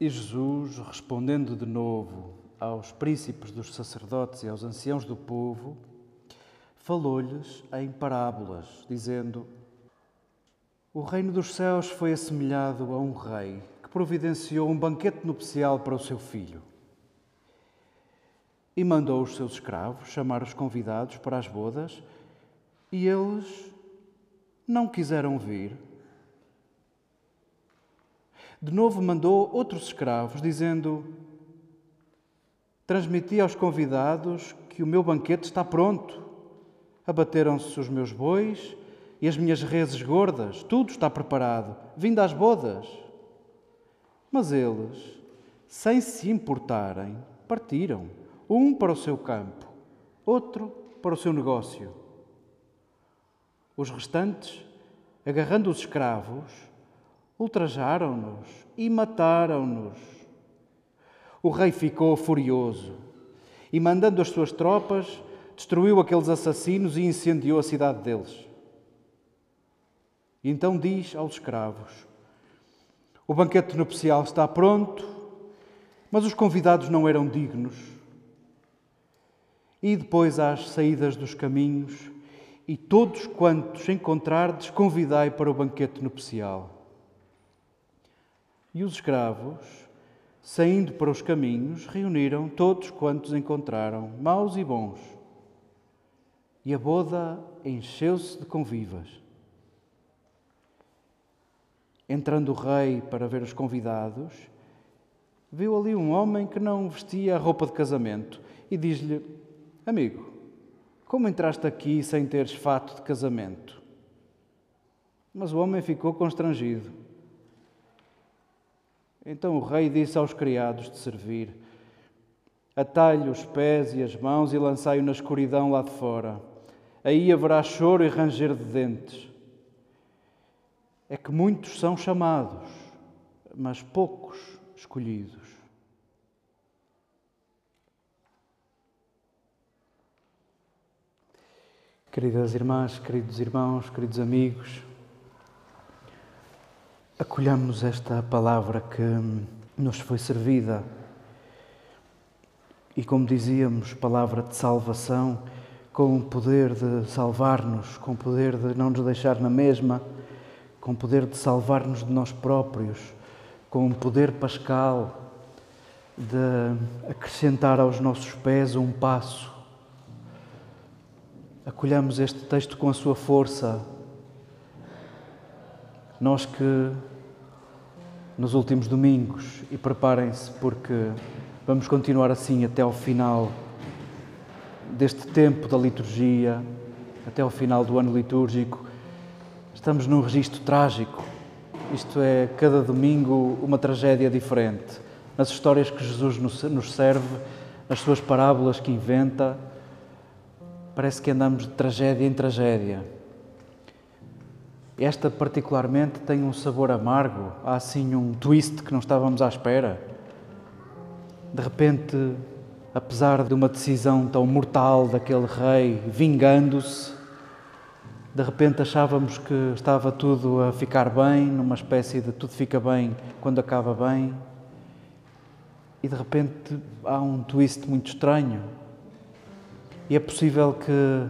E Jesus, respondendo de novo aos príncipes dos sacerdotes e aos anciãos do povo, falou-lhes em parábolas, dizendo: O reino dos céus foi assemelhado a um rei que providenciou um banquete nupcial para o seu filho. E mandou os seus escravos chamar os convidados para as bodas, e eles não quiseram vir. De novo mandou outros escravos, dizendo: Transmiti aos convidados que o meu banquete está pronto. Abateram-se os meus bois e as minhas reses gordas, tudo está preparado. Vindo às bodas. Mas eles, sem se importarem, partiram, um para o seu campo, outro para o seu negócio. Os restantes, agarrando os escravos, ultrajaram-nos e mataram-nos. O rei ficou furioso e, mandando as suas tropas, destruiu aqueles assassinos e incendiou a cidade deles. Então diz aos escravos: O banquete nupcial está pronto, mas os convidados não eram dignos. E depois às saídas dos caminhos, e todos quantos encontrardes, convidai para o banquete nupcial. E os escravos, saindo para os caminhos, reuniram todos quantos encontraram, maus e bons. E a boda encheu-se de convivas. Entrando o rei para ver os convidados, viu ali um homem que não vestia a roupa de casamento e diz-lhe: Amigo, como entraste aqui sem teres fato de casamento? Mas o homem ficou constrangido. Então o rei disse aos criados de servir: Atalhe os pés e as mãos e lançai-o na escuridão lá de fora. Aí haverá choro e ranger de dentes. É que muitos são chamados, mas poucos escolhidos. Queridas irmãs, queridos irmãos, queridos amigos, acolhamos esta palavra que nos foi servida e, como dizíamos, palavra de salvação, com o poder de salvar-nos, com o poder de não nos deixar na mesma, com o poder de salvar-nos de nós próprios, com o poder pascal de acrescentar aos nossos pés um passo. Acolhamos este texto com a sua força, nós que nos últimos domingos, e preparem-se porque vamos continuar assim até ao final deste tempo da liturgia, até ao final do ano litúrgico, Estamos num registro trágico. Isto é, cada domingo, uma tragédia diferente. Nas histórias que Jesus nos serve, nas suas parábolas que inventa, parece que andamos de tragédia em tragédia. Esta, particularmente, tem um sabor amargo, há assim um twist que não estávamos à espera. De repente, apesar de uma decisão tão mortal daquele rei vingando-se, de repente achávamos que estava tudo a ficar bem, numa espécie de tudo fica bem quando acaba bem, e de repente há um twist muito estranho. E é possível que,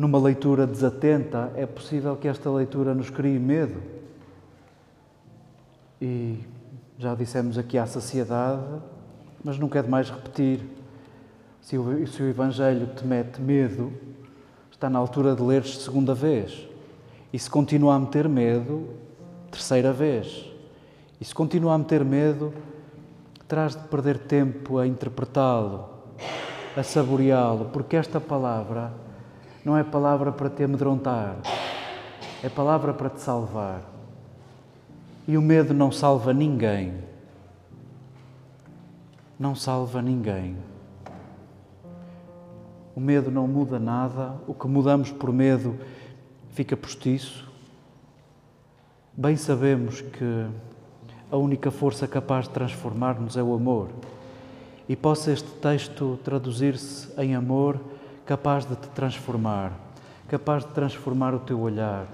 numa leitura desatenta, é possível que esta leitura nos crie medo. E já dissemos aqui à saciedade, mas nunca é demais repetir. Se o, se o Evangelho te mete medo, está na altura de leres segunda vez. E se continua a meter medo, terceira vez. E se continua a meter medo, terás de perder tempo a interpretá-lo, a saboreá-lo, porque esta palavra não é palavra para te amedrontar, é palavra para te salvar. E o medo não salva ninguém. Não salva ninguém. O medo não muda nada, o que mudamos por medo fica postiço. Bem sabemos que a única força capaz de transformar-nos é o amor. E possa este texto traduzir-se em amor capaz de te transformar, capaz de transformar o teu olhar,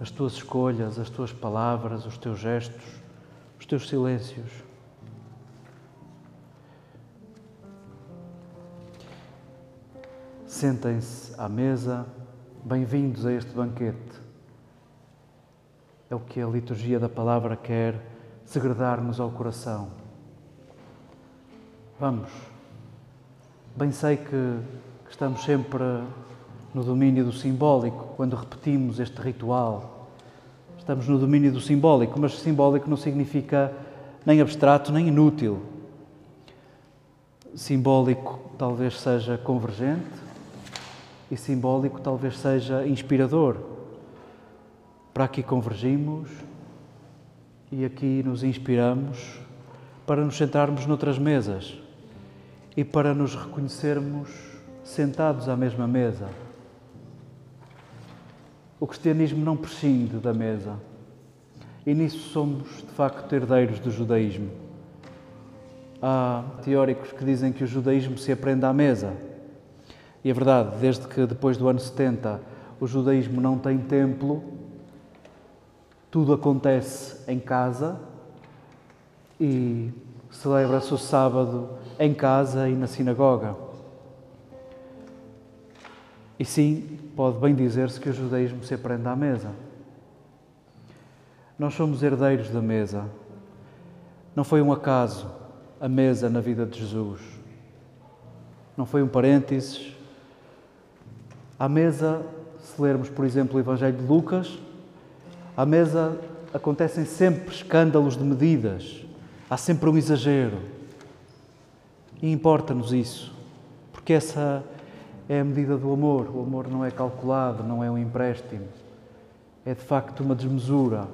as tuas escolhas, as tuas palavras, os teus gestos, os teus silêncios. Sentem-se à mesa, bem-vindos a este banquete. É o que a liturgia da palavra quer segredar-nos ao coração. Vamos. Bem sei que, estamos sempre no domínio do simbólico, quando repetimos este ritual. Estamos no domínio do simbólico, mas simbólico não significa nem abstrato nem inútil. Simbólico talvez seja convergente e simbólico talvez seja inspirador. Para aqui convergimos e aqui nos inspiramos para nos sentarmos noutras mesas e para nos reconhecermos sentados à mesma mesa. O cristianismo não prescinde da mesa e nisso somos, de facto, herdeiros do judaísmo. Há teóricos que dizem que o judaísmo se aprende à mesa. E é verdade, desde que depois do ano 70 o judaísmo não tem templo, tudo acontece em casa e celebra-se o sábado em casa e na sinagoga. E sim, pode bem dizer-se que o judaísmo se aprende à mesa. Nós somos herdeiros da mesa. Não foi um acaso a mesa na vida de Jesus. Não foi um parênteses. À mesa, se lermos, por exemplo, o Evangelho de Lucas, à mesa acontecem sempre escândalos de medidas, há sempre um exagero. E importa-nos isso, porque essa é a medida do amor. O amor não é calculado, não é um empréstimo, é de facto uma desmesura.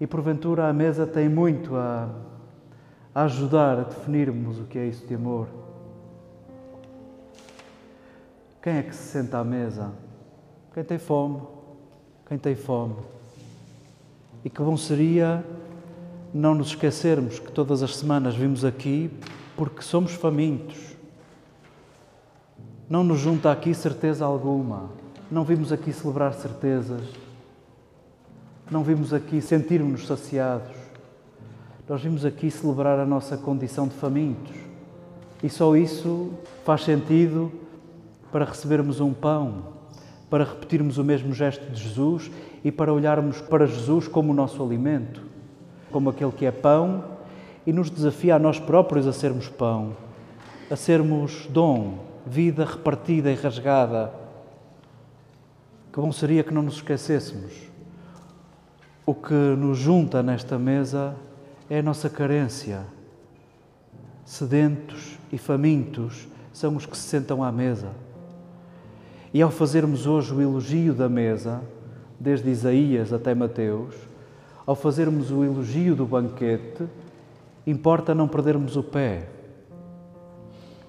E porventura a mesa tem muito a, a ajudar a definirmos o que é isso de amor. Quem é que se senta à mesa? Quem tem fome, quem tem fome. E que bom seria não nos esquecermos que todas as semanas vimos aqui porque somos famintos. Não nos junta aqui certeza alguma. Não vimos aqui celebrar certezas. Não vimos aqui sentirmos-nos saciados. Nós vimos aqui celebrar a nossa condição de famintos. E só isso faz sentido para recebermos um pão, para repetirmos o mesmo gesto de Jesus e para olharmos para Jesus como o nosso alimento, como aquele que é pão e nos desafia a nós próprios a sermos pão, a sermos dom, vida repartida e rasgada. Que bom seria que não nos esquecêssemos. O que nos junta nesta mesa é a nossa carência. Sedentos e famintos são os que se sentam à mesa. E ao fazermos hoje o elogio da mesa, desde Isaías até Mateus, ao fazermos o elogio do banquete, importa não perdermos o pé.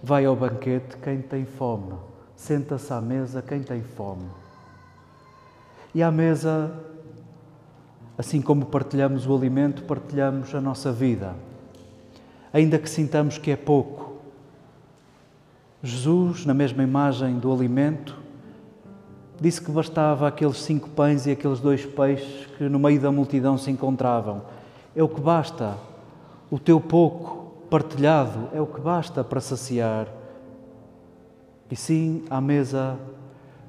Vai ao banquete quem tem fome, senta-se à mesa quem tem fome. E à mesa, assim como partilhamos o alimento, partilhamos a nossa vida, ainda que sintamos que é pouco. Jesus, na mesma imagem do alimento, disse que bastava aqueles cinco pães e aqueles dois peixes que no meio da multidão se encontravam. É o que basta. O teu pouco partilhado é o que basta para saciar. E sim, à mesa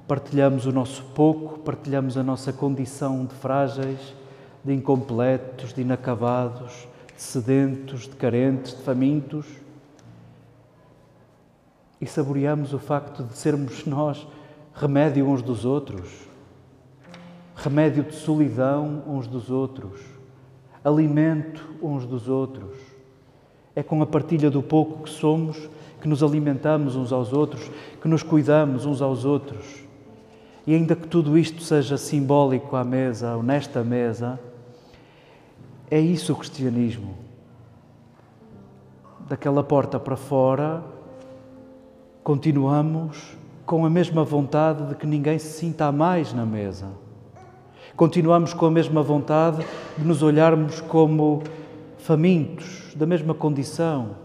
partilhamos o nosso pouco, partilhamos a nossa condição de frágeis, de incompletos, de inacabados, de sedentos, de carentes, de famintos. E saboreamos o facto de sermos nós remédio uns dos outros, remédio de solidão uns dos outros, alimento uns dos outros. É com a partilha do pouco que somos que nos alimentamos uns aos outros, que nos cuidamos uns aos outros. E ainda que tudo isto seja simbólico à mesa, ou nesta mesa, é isso o cristianismo. Daquela porta para fora, continuamos com a mesma vontade de que ninguém se sinta a mais na mesa. Continuamos com a mesma vontade de nos olharmos como famintos, da mesma condição.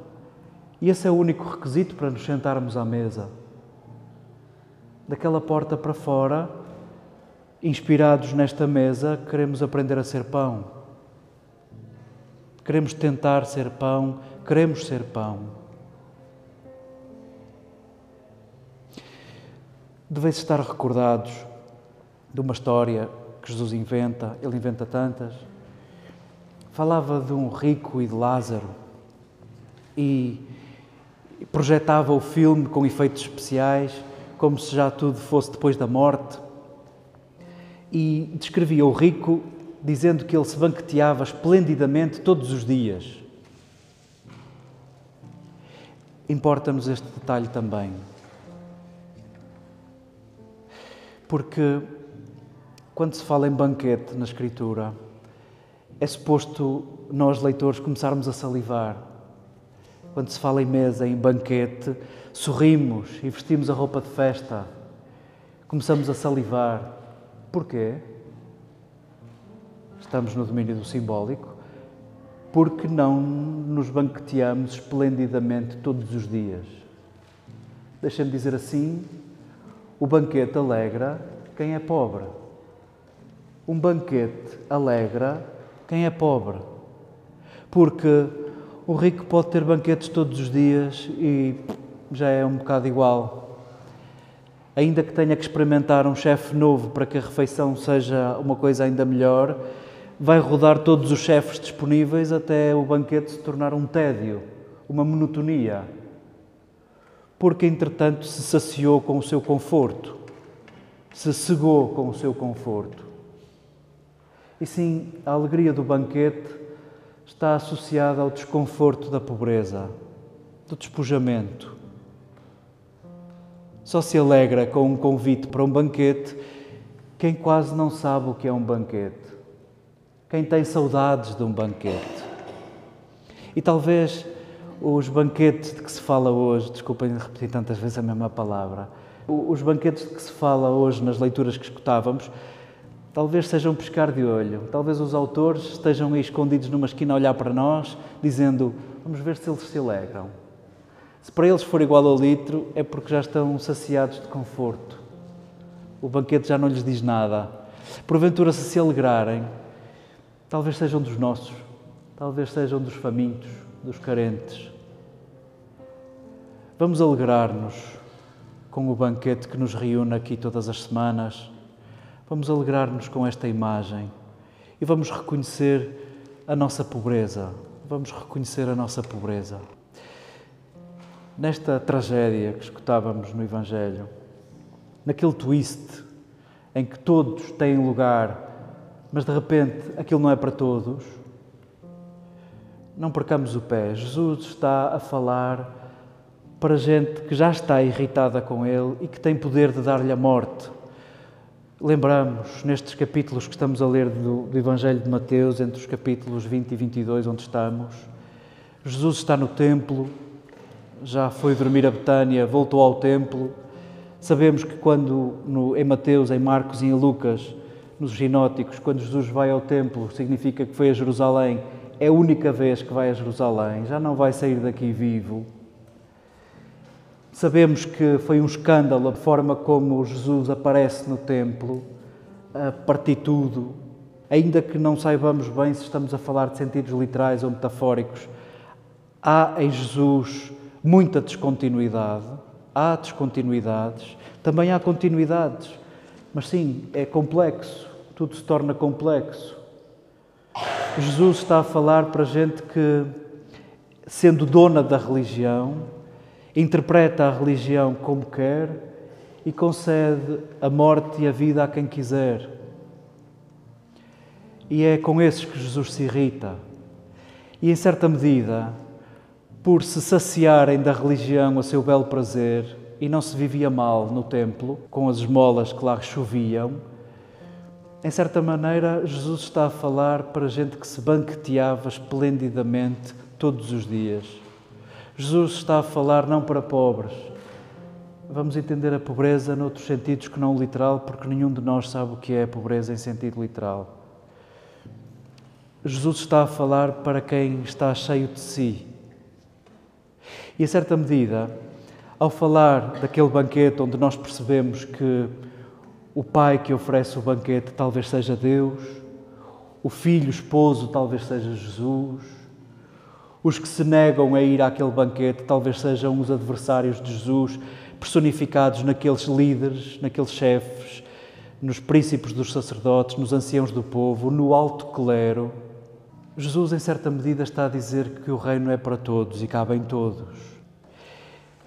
E esse é o único requisito para nos sentarmos à mesa. Daquela porta para fora, inspirados nesta mesa, queremos aprender a ser pão. Queremos tentar ser pão, queremos ser pão. Deveis estar recordados de uma história que Jesus inventa, ele inventa tantas. Falava de um rico e de Lázaro e projetava o filme com efeitos especiais, como se já tudo fosse depois da morte. E descrevia o rico dizendo que ele se banqueteava esplendidamente todos os dias. Importa-nos este detalhe também. Porque quando se fala em banquete na Escritura, é suposto nós, leitores, começarmos a salivar. Quando se fala em mesa, em banquete, sorrimos e vestimos a roupa de festa. Começamos a salivar. Porquê? Estamos no domínio do simbólico. Porque não nos banqueteamos esplendidamente todos os dias. Deixem-me dizer assim, o banquete alegra quem é pobre. Um banquete alegra quem é pobre. Porque o rico pode ter banquetes todos os dias e já é um bocado igual. Ainda que tenha que experimentar um chefe novo para que a refeição seja uma coisa ainda melhor, vai rodar todos os chefes disponíveis até o banquete se tornar um tédio, uma monotonia porque entretanto se saciou com o seu conforto, se cegou com o seu conforto. E sim, a alegria do banquete está associada ao desconforto da pobreza, do despojamento. Só se alegra com um convite para um banquete quem quase não sabe o que é um banquete, quem tem saudades de um banquete. E talvez os banquetes de que se fala hoje, desculpem repetir tantas vezes a mesma palavra, os banquetes de que se fala hoje nas leituras que escutávamos, talvez sejam um pescar de olho, talvez os autores estejam aí escondidos numa esquina a olhar para nós, dizendo: Vamos ver se eles se alegram. Se para eles for igual ao litro, é porque já estão saciados de conforto. O banquete já não lhes diz nada. Porventura, se se alegrarem, talvez sejam dos nossos, talvez sejam dos famintos, dos carentes. Vamos alegrar-nos com o banquete que nos reúne aqui todas as semanas. Vamos alegrar-nos com esta imagem e vamos reconhecer a nossa pobreza. Vamos reconhecer a nossa pobreza. Nesta tragédia que escutávamos no Evangelho, naquele twist em que todos têm lugar, mas de repente aquilo não é para todos não percamos o pé. Jesus está a falar para gente que já está irritada com ele e que tem poder de dar-lhe a morte. Lembramos, nestes capítulos que estamos a ler do, do, Evangelho de Mateus, entre os capítulos 20 e 22, onde estamos, Jesus está no templo, já foi dormir a Betânia, voltou ao templo. Sabemos que quando no, em Mateus, em Marcos e em Lucas, nos ginóticos, quando Jesus vai ao templo, significa que foi a Jerusalém, é a única vez que vai a Jerusalém, já não vai sair daqui vivo. Sabemos que foi um escândalo a forma como Jesus aparece no templo, a partir tudo, ainda que não saibamos bem se estamos a falar de sentidos literais ou metafóricos. Há em Jesus muita descontinuidade, há descontinuidades, também há continuidades, mas sim, é complexo, tudo se torna complexo. Jesus está a falar para gente que, sendo dona da religião, interpreta a religião como quer e concede a morte e a vida a quem quiser. E é com esses que Jesus se irrita. E, em certa medida, por se saciarem da religião a seu belo prazer, e não se vivia mal no templo, com as esmolas que lá choviam, em certa maneira, Jesus está a falar para gente que se banqueteava esplendidamente todos os dias. Jesus está a falar não para pobres. Vamos entender a pobreza noutros sentidos que não literal, porque nenhum de nós sabe o que é a pobreza em sentido literal. Jesus está a falar para quem está cheio de si. E, a certa medida, ao falar daquele banquete onde nós percebemos que o pai que oferece o banquete talvez seja Deus, o filho, o esposo, talvez seja Jesus, os que se negam a ir àquele banquete talvez sejam os adversários de Jesus, personificados naqueles líderes, naqueles chefes, nos príncipes dos sacerdotes, nos anciãos do povo, no alto clero. Jesus, em certa medida, está a dizer que o reino é para todos e cabe em todos.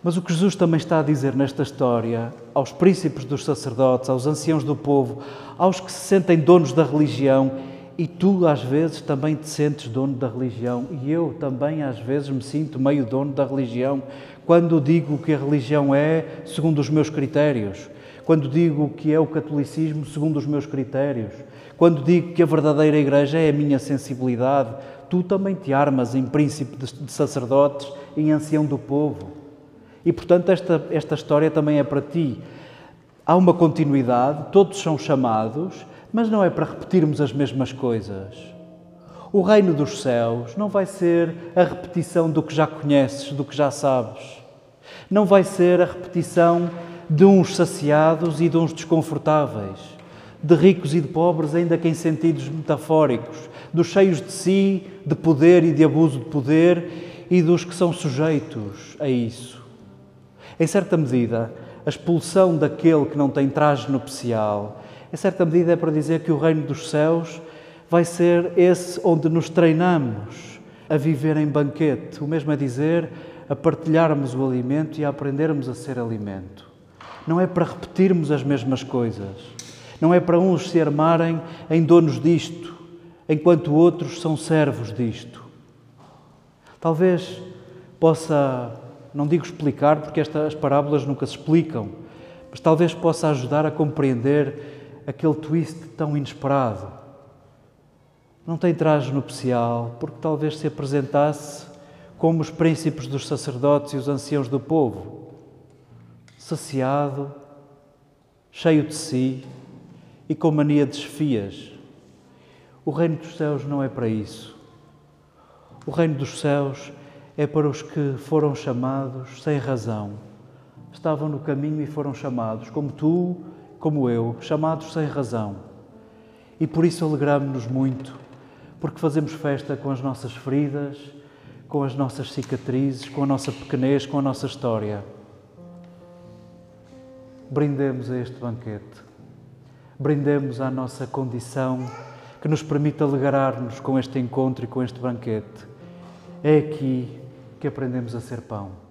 Mas o que Jesus também está a dizer nesta história, aos príncipes dos sacerdotes, aos anciãos do povo, aos que se sentem donos da religião, e tu, às vezes, também te sentes dono da religião, e eu também, às vezes, me sinto meio dono da religião, quando digo que a religião é segundo os meus critérios, quando digo que é o catolicismo segundo os meus critérios, quando digo que a verdadeira Igreja é a minha sensibilidade, tu também te armas em príncipe de sacerdotes em ancião do povo. E, portanto, esta, esta história também é para ti. Há uma continuidade, todos são chamados, mas não é para repetirmos as mesmas coisas. O reino dos céus não vai ser a repetição do que já conheces, do que já sabes. Não vai ser a repetição de uns saciados e de uns desconfortáveis, de ricos e de pobres, ainda que em sentidos metafóricos, dos cheios de si, de poder e de abuso de poder e dos que são sujeitos a isso. Em certa medida, a expulsão daquele que não tem traje nupcial em certa medida, é para dizer que o reino dos céus vai ser esse onde nos treinamos a viver em banquete. O mesmo é dizer, a partilharmos o alimento e a aprendermos a ser alimento. Não é para repetirmos as mesmas coisas. Não é para uns se armarem em donos disto, enquanto outros são servos disto. Talvez possa, não digo explicar, porque estas parábolas nunca se explicam, mas talvez possa ajudar a compreender aquele twist tão inesperado. Não tem traje nupcial, porque talvez se apresentasse como os príncipes dos sacerdotes e os anciãos do povo, saciado, cheio de si e com mania de esfias. O reino dos céus não é para isso. O reino dos céus é para os que foram chamados sem razão. Estavam no caminho e foram chamados, como tu, como eu, chamados sem razão. E por isso alegramos-nos muito, porque fazemos festa com as nossas feridas, com as nossas cicatrizes, com a nossa pequenez, com a nossa história. Brindemos a este banquete. Brindemos à nossa condição que nos permite alegrar-nos com este encontro e com este banquete. É aqui que aprendemos a ser pão.